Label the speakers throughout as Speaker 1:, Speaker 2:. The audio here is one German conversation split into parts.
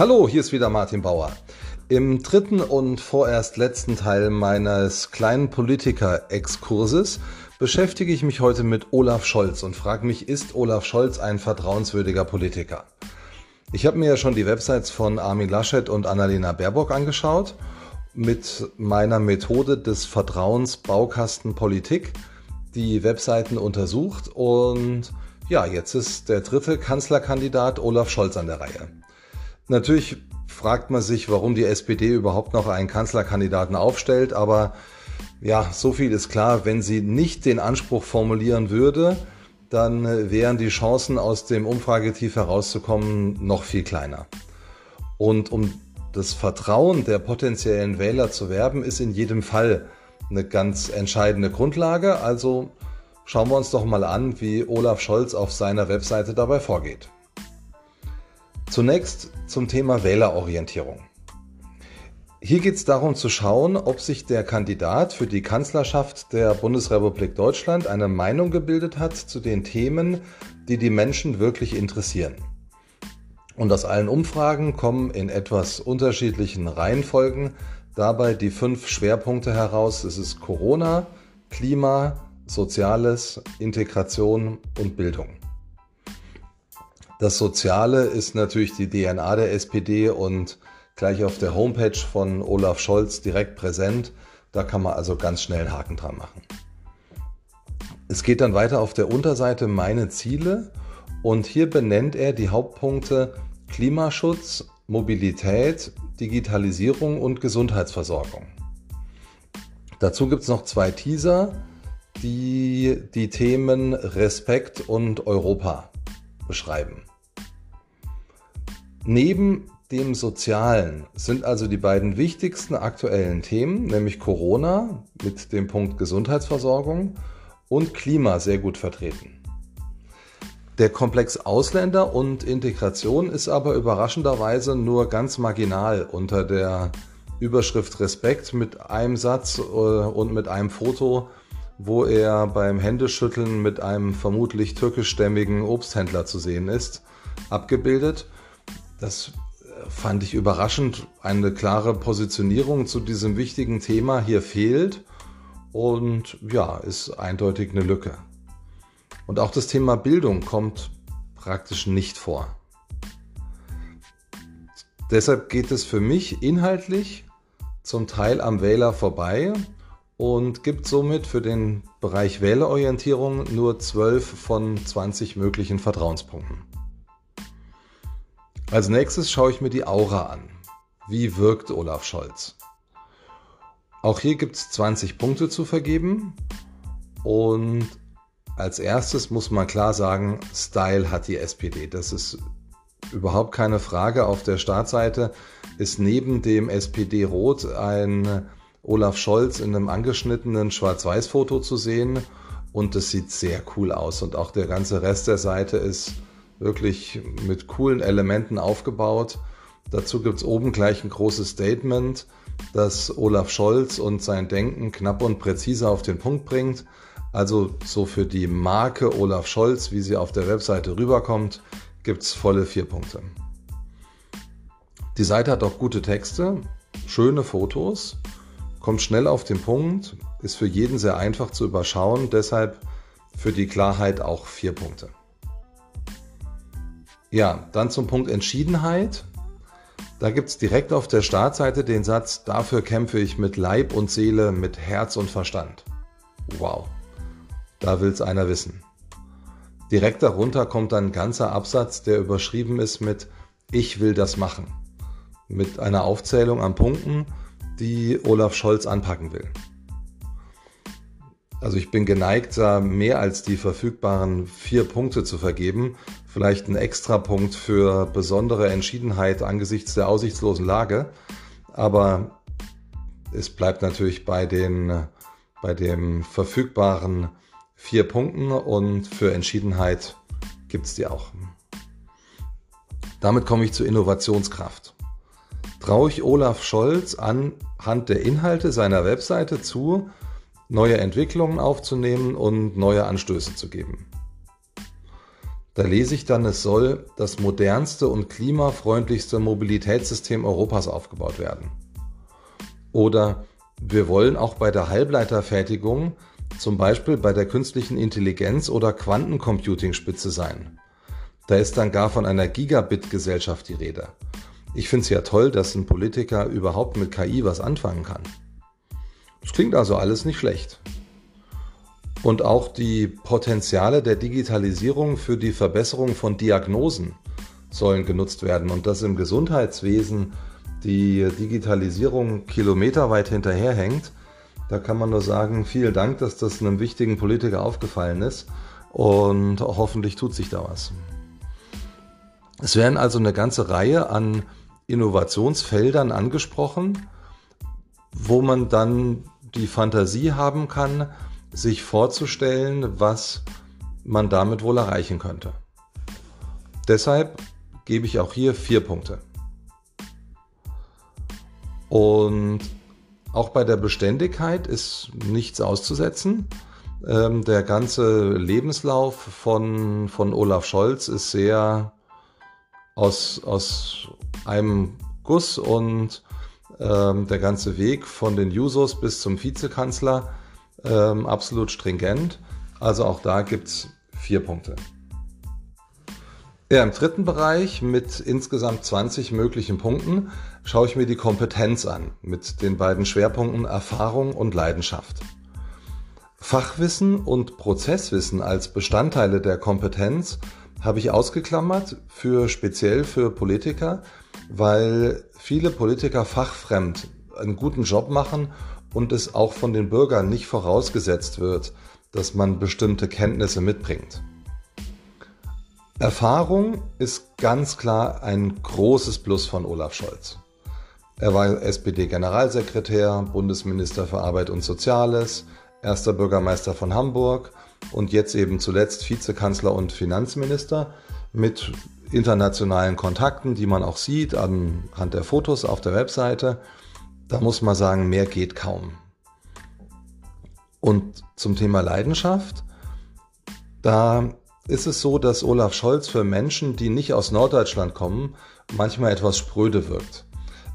Speaker 1: Hallo, hier ist wieder Martin Bauer. Im dritten und vorerst letzten Teil meines kleinen Politiker-Exkurses beschäftige ich mich heute mit Olaf Scholz und frage mich, ist Olaf Scholz ein vertrauenswürdiger Politiker? Ich habe mir ja schon die Websites von Armin Laschet und Annalena Baerbock angeschaut mit meiner Methode des Vertrauens Baukasten Politik die Webseiten untersucht und ja, jetzt ist der dritte Kanzlerkandidat Olaf Scholz an der Reihe. Natürlich fragt man sich, warum die SPD überhaupt noch einen Kanzlerkandidaten aufstellt, aber ja, so viel ist klar, wenn sie nicht den Anspruch formulieren würde, dann wären die Chancen aus dem Umfragetief herauszukommen noch viel kleiner. Und um das Vertrauen der potenziellen Wähler zu werben, ist in jedem Fall eine ganz entscheidende Grundlage. Also schauen wir uns doch mal an, wie Olaf Scholz auf seiner Webseite dabei vorgeht. Zunächst zum Thema Wählerorientierung. Hier geht es darum zu schauen, ob sich der Kandidat für die Kanzlerschaft der Bundesrepublik Deutschland eine Meinung gebildet hat zu den Themen, die die Menschen wirklich interessieren. Und aus allen Umfragen kommen in etwas unterschiedlichen Reihenfolgen dabei die fünf Schwerpunkte heraus. Es ist Corona, Klima, Soziales, Integration und Bildung. Das Soziale ist natürlich die DNA der SPD und gleich auf der Homepage von Olaf Scholz direkt präsent. Da kann man also ganz schnell einen Haken dran machen. Es geht dann weiter auf der Unterseite Meine Ziele und hier benennt er die Hauptpunkte Klimaschutz, Mobilität, Digitalisierung und Gesundheitsversorgung. Dazu gibt es noch zwei Teaser, die die Themen Respekt und Europa beschreiben. Neben dem Sozialen sind also die beiden wichtigsten aktuellen Themen, nämlich Corona mit dem Punkt Gesundheitsversorgung und Klima sehr gut vertreten. Der Komplex Ausländer und Integration ist aber überraschenderweise nur ganz marginal unter der Überschrift Respekt mit einem Satz äh, und mit einem Foto, wo er beim Händeschütteln mit einem vermutlich türkischstämmigen Obsthändler zu sehen ist, abgebildet das äh, fand ich überraschend. Eine klare Positionierung zu diesem wichtigen Thema hier fehlt und ja, ist eindeutig eine Lücke. Und auch das Thema Bildung kommt praktisch nicht vor. Deshalb geht es für mich inhaltlich zum Teil am Wähler vorbei und gibt somit für den Bereich Wählerorientierung nur 12 von 20 möglichen Vertrauenspunkten. Als nächstes schaue ich mir die Aura an. Wie wirkt Olaf Scholz? Auch hier gibt es 20 Punkte zu vergeben. Und als erstes muss man klar sagen, Style hat die SPD. Das ist überhaupt keine Frage. Auf der Startseite ist neben dem SPD-Rot ein Olaf Scholz in einem angeschnittenen Schwarz-Weiß-Foto zu sehen. Und das sieht sehr cool aus. Und auch der ganze Rest der Seite ist wirklich mit coolen Elementen aufgebaut. Dazu gibt es oben gleich ein großes Statement, das Olaf Scholz und sein Denken knapp und präzise auf den Punkt bringt. Also so für die Marke Olaf Scholz, wie sie auf der Webseite rüberkommt, gibt es volle vier Punkte. Die Seite hat auch gute Texte, schöne Fotos, kommt schnell auf den Punkt, ist für jeden sehr einfach zu überschauen, deshalb für die Klarheit auch vier Punkte. Ja, dann zum Punkt Entschiedenheit. Da gibt es direkt auf der Startseite den Satz, dafür kämpfe ich mit Leib und Seele, mit Herz und Verstand. Wow, da will es einer wissen. Direkt darunter kommt dann ein ganzer Absatz, der überschrieben ist mit Ich will das machen. Mit einer Aufzählung an Punkten, die Olaf Scholz anpacken will. Also ich bin geneigt, da mehr als die verfügbaren vier Punkte zu vergeben. Vielleicht ein Extrapunkt für besondere Entschiedenheit angesichts der aussichtslosen Lage. Aber es bleibt natürlich bei, den, bei den verfügbaren vier Punkten und für Entschiedenheit gibt es die auch. Damit komme ich zur Innovationskraft. Traue ich Olaf Scholz anhand der Inhalte seiner Webseite zu, neue Entwicklungen aufzunehmen und neue Anstöße zu geben. Da lese ich dann, es soll das modernste und klimafreundlichste Mobilitätssystem Europas aufgebaut werden. Oder wir wollen auch bei der Halbleiterfertigung, zum Beispiel bei der künstlichen Intelligenz oder Quantencomputing Spitze sein. Da ist dann gar von einer Gigabit-Gesellschaft die Rede. Ich finde es ja toll, dass ein Politiker überhaupt mit KI was anfangen kann. Das klingt also alles nicht schlecht. Und auch die Potenziale der Digitalisierung für die Verbesserung von Diagnosen sollen genutzt werden und dass im Gesundheitswesen die Digitalisierung kilometerweit hinterherhängt, da kann man nur sagen, vielen Dank, dass das einem wichtigen Politiker aufgefallen ist und hoffentlich tut sich da was. Es werden also eine ganze Reihe an Innovationsfeldern angesprochen, wo man dann die Fantasie haben kann, sich vorzustellen, was man damit wohl erreichen könnte. Deshalb gebe ich auch hier vier Punkte. Und auch bei der Beständigkeit ist nichts auszusetzen. Ähm, der ganze Lebenslauf von, von Olaf Scholz ist sehr aus, aus einem Guss und ähm, der ganze Weg von den Jusos bis zum Vizekanzler ähm, absolut stringent. Also auch da gibt es vier Punkte. Ja, Im dritten Bereich mit insgesamt 20 möglichen Punkten schaue ich mir die Kompetenz an mit den beiden Schwerpunkten Erfahrung und Leidenschaft. Fachwissen und Prozesswissen als Bestandteile der Kompetenz habe ich ausgeklammert für speziell für Politiker, weil viele Politiker fachfremd einen guten Job machen und es auch von den Bürgern nicht vorausgesetzt wird, dass man bestimmte Kenntnisse mitbringt. Erfahrung ist ganz klar ein großes Plus von Olaf Scholz. Er war SPD-Generalsekretär, Bundesminister für Arbeit und Soziales, erster Bürgermeister von Hamburg und jetzt eben zuletzt Vizekanzler und Finanzminister mit internationalen Kontakten, die man auch sieht anhand der Fotos auf der Webseite. Da muss man sagen, mehr geht kaum. Und zum Thema Leidenschaft, da ist es so, dass Olaf Scholz für Menschen, die nicht aus Norddeutschland kommen, manchmal etwas spröde wirkt.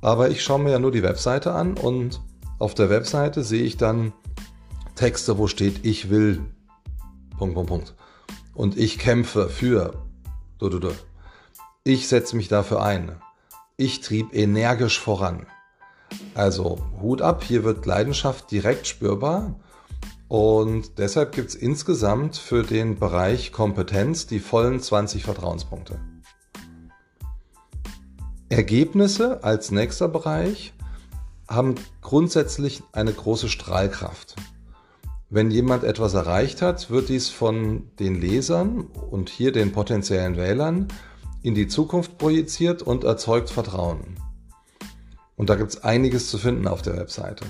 Speaker 1: Aber ich schaue mir ja nur die Webseite an und auf der Webseite sehe ich dann Texte, wo steht, ich will, Punkt, Punkt, Punkt. Und ich kämpfe für, du, du, du. Ich setze mich dafür ein. Ich trieb energisch voran. Also Hut ab, hier wird Leidenschaft direkt spürbar und deshalb gibt es insgesamt für den Bereich Kompetenz die vollen 20 Vertrauenspunkte. Ergebnisse als nächster Bereich haben grundsätzlich eine große Strahlkraft. Wenn jemand etwas erreicht hat, wird dies von den Lesern und hier den potenziellen Wählern in die Zukunft projiziert und erzeugt Vertrauen. Und da gibt es einiges zu finden auf der Webseite.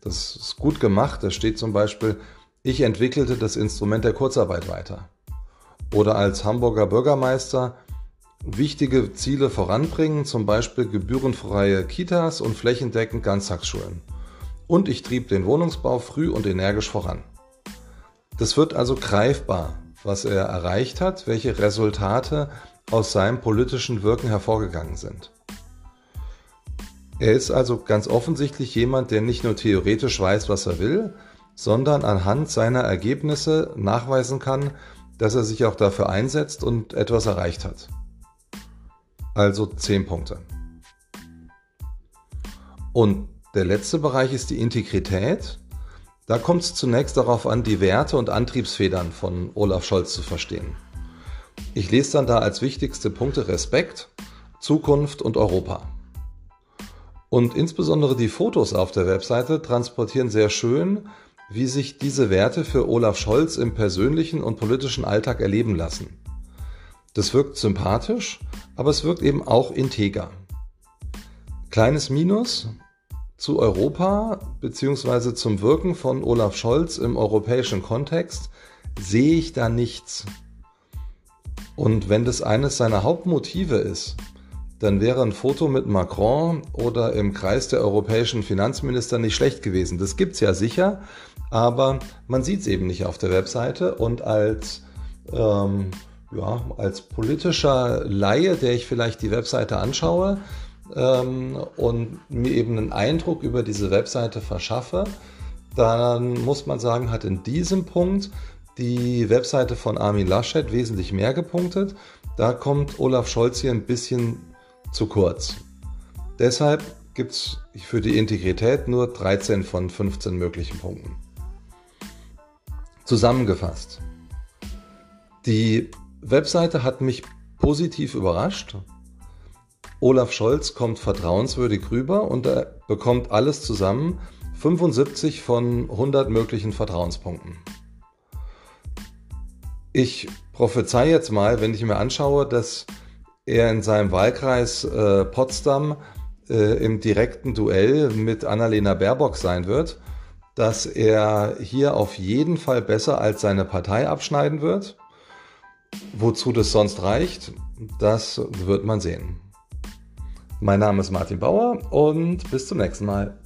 Speaker 1: Das ist gut gemacht. Da steht zum Beispiel, ich entwickelte das Instrument der Kurzarbeit weiter. Oder als Hamburger Bürgermeister wichtige Ziele voranbringen, zum Beispiel gebührenfreie Kitas und flächendeckend Ganztagsschulen. Und ich trieb den Wohnungsbau früh und energisch voran. Das wird also greifbar, was er erreicht hat, welche Resultate aus seinem politischen Wirken hervorgegangen sind. Er ist also ganz offensichtlich jemand, der nicht nur theoretisch weiß, was er will, sondern anhand seiner Ergebnisse nachweisen kann, dass er sich auch dafür einsetzt und etwas erreicht hat. Also 10 Punkte. Und der letzte Bereich ist die Integrität. Da kommt es zunächst darauf an, die Werte und Antriebsfedern von Olaf Scholz zu verstehen. Ich lese dann da als wichtigste Punkte Respekt, Zukunft und Europa. Und insbesondere die Fotos auf der Webseite transportieren sehr schön, wie sich diese Werte für Olaf Scholz im persönlichen und politischen Alltag erleben lassen. Das wirkt sympathisch, aber es wirkt eben auch integer. Kleines Minus zu Europa bzw. zum Wirken von Olaf Scholz im europäischen Kontext sehe ich da nichts. Und wenn das eines seiner Hauptmotive ist, dann wäre ein Foto mit Macron oder im Kreis der europäischen Finanzminister nicht schlecht gewesen. Das gibt es ja sicher, aber man sieht es eben nicht auf der Webseite und als ähm, ja, als politischer Laie, der ich vielleicht die Webseite anschaue ähm, und mir eben einen Eindruck über diese Webseite verschaffe, dann muss man sagen, hat in diesem Punkt die Webseite von Armin Laschet wesentlich mehr gepunktet. Da kommt Olaf Scholz hier ein bisschen zu kurz. Deshalb gibt es für die Integrität nur 13 von 15 möglichen Punkten. Zusammengefasst. Die Webseite hat mich positiv überrascht. Olaf Scholz kommt vertrauenswürdig rüber und er bekommt alles zusammen 75 von 100 möglichen Vertrauenspunkten. Ich prophezei jetzt mal, wenn ich mir anschaue, dass er in seinem Wahlkreis äh, Potsdam äh, im direkten Duell mit Annalena Baerbock sein wird, dass er hier auf jeden Fall besser als seine Partei abschneiden wird. Wozu das sonst reicht, das wird man sehen. Mein Name ist Martin Bauer und bis zum nächsten Mal.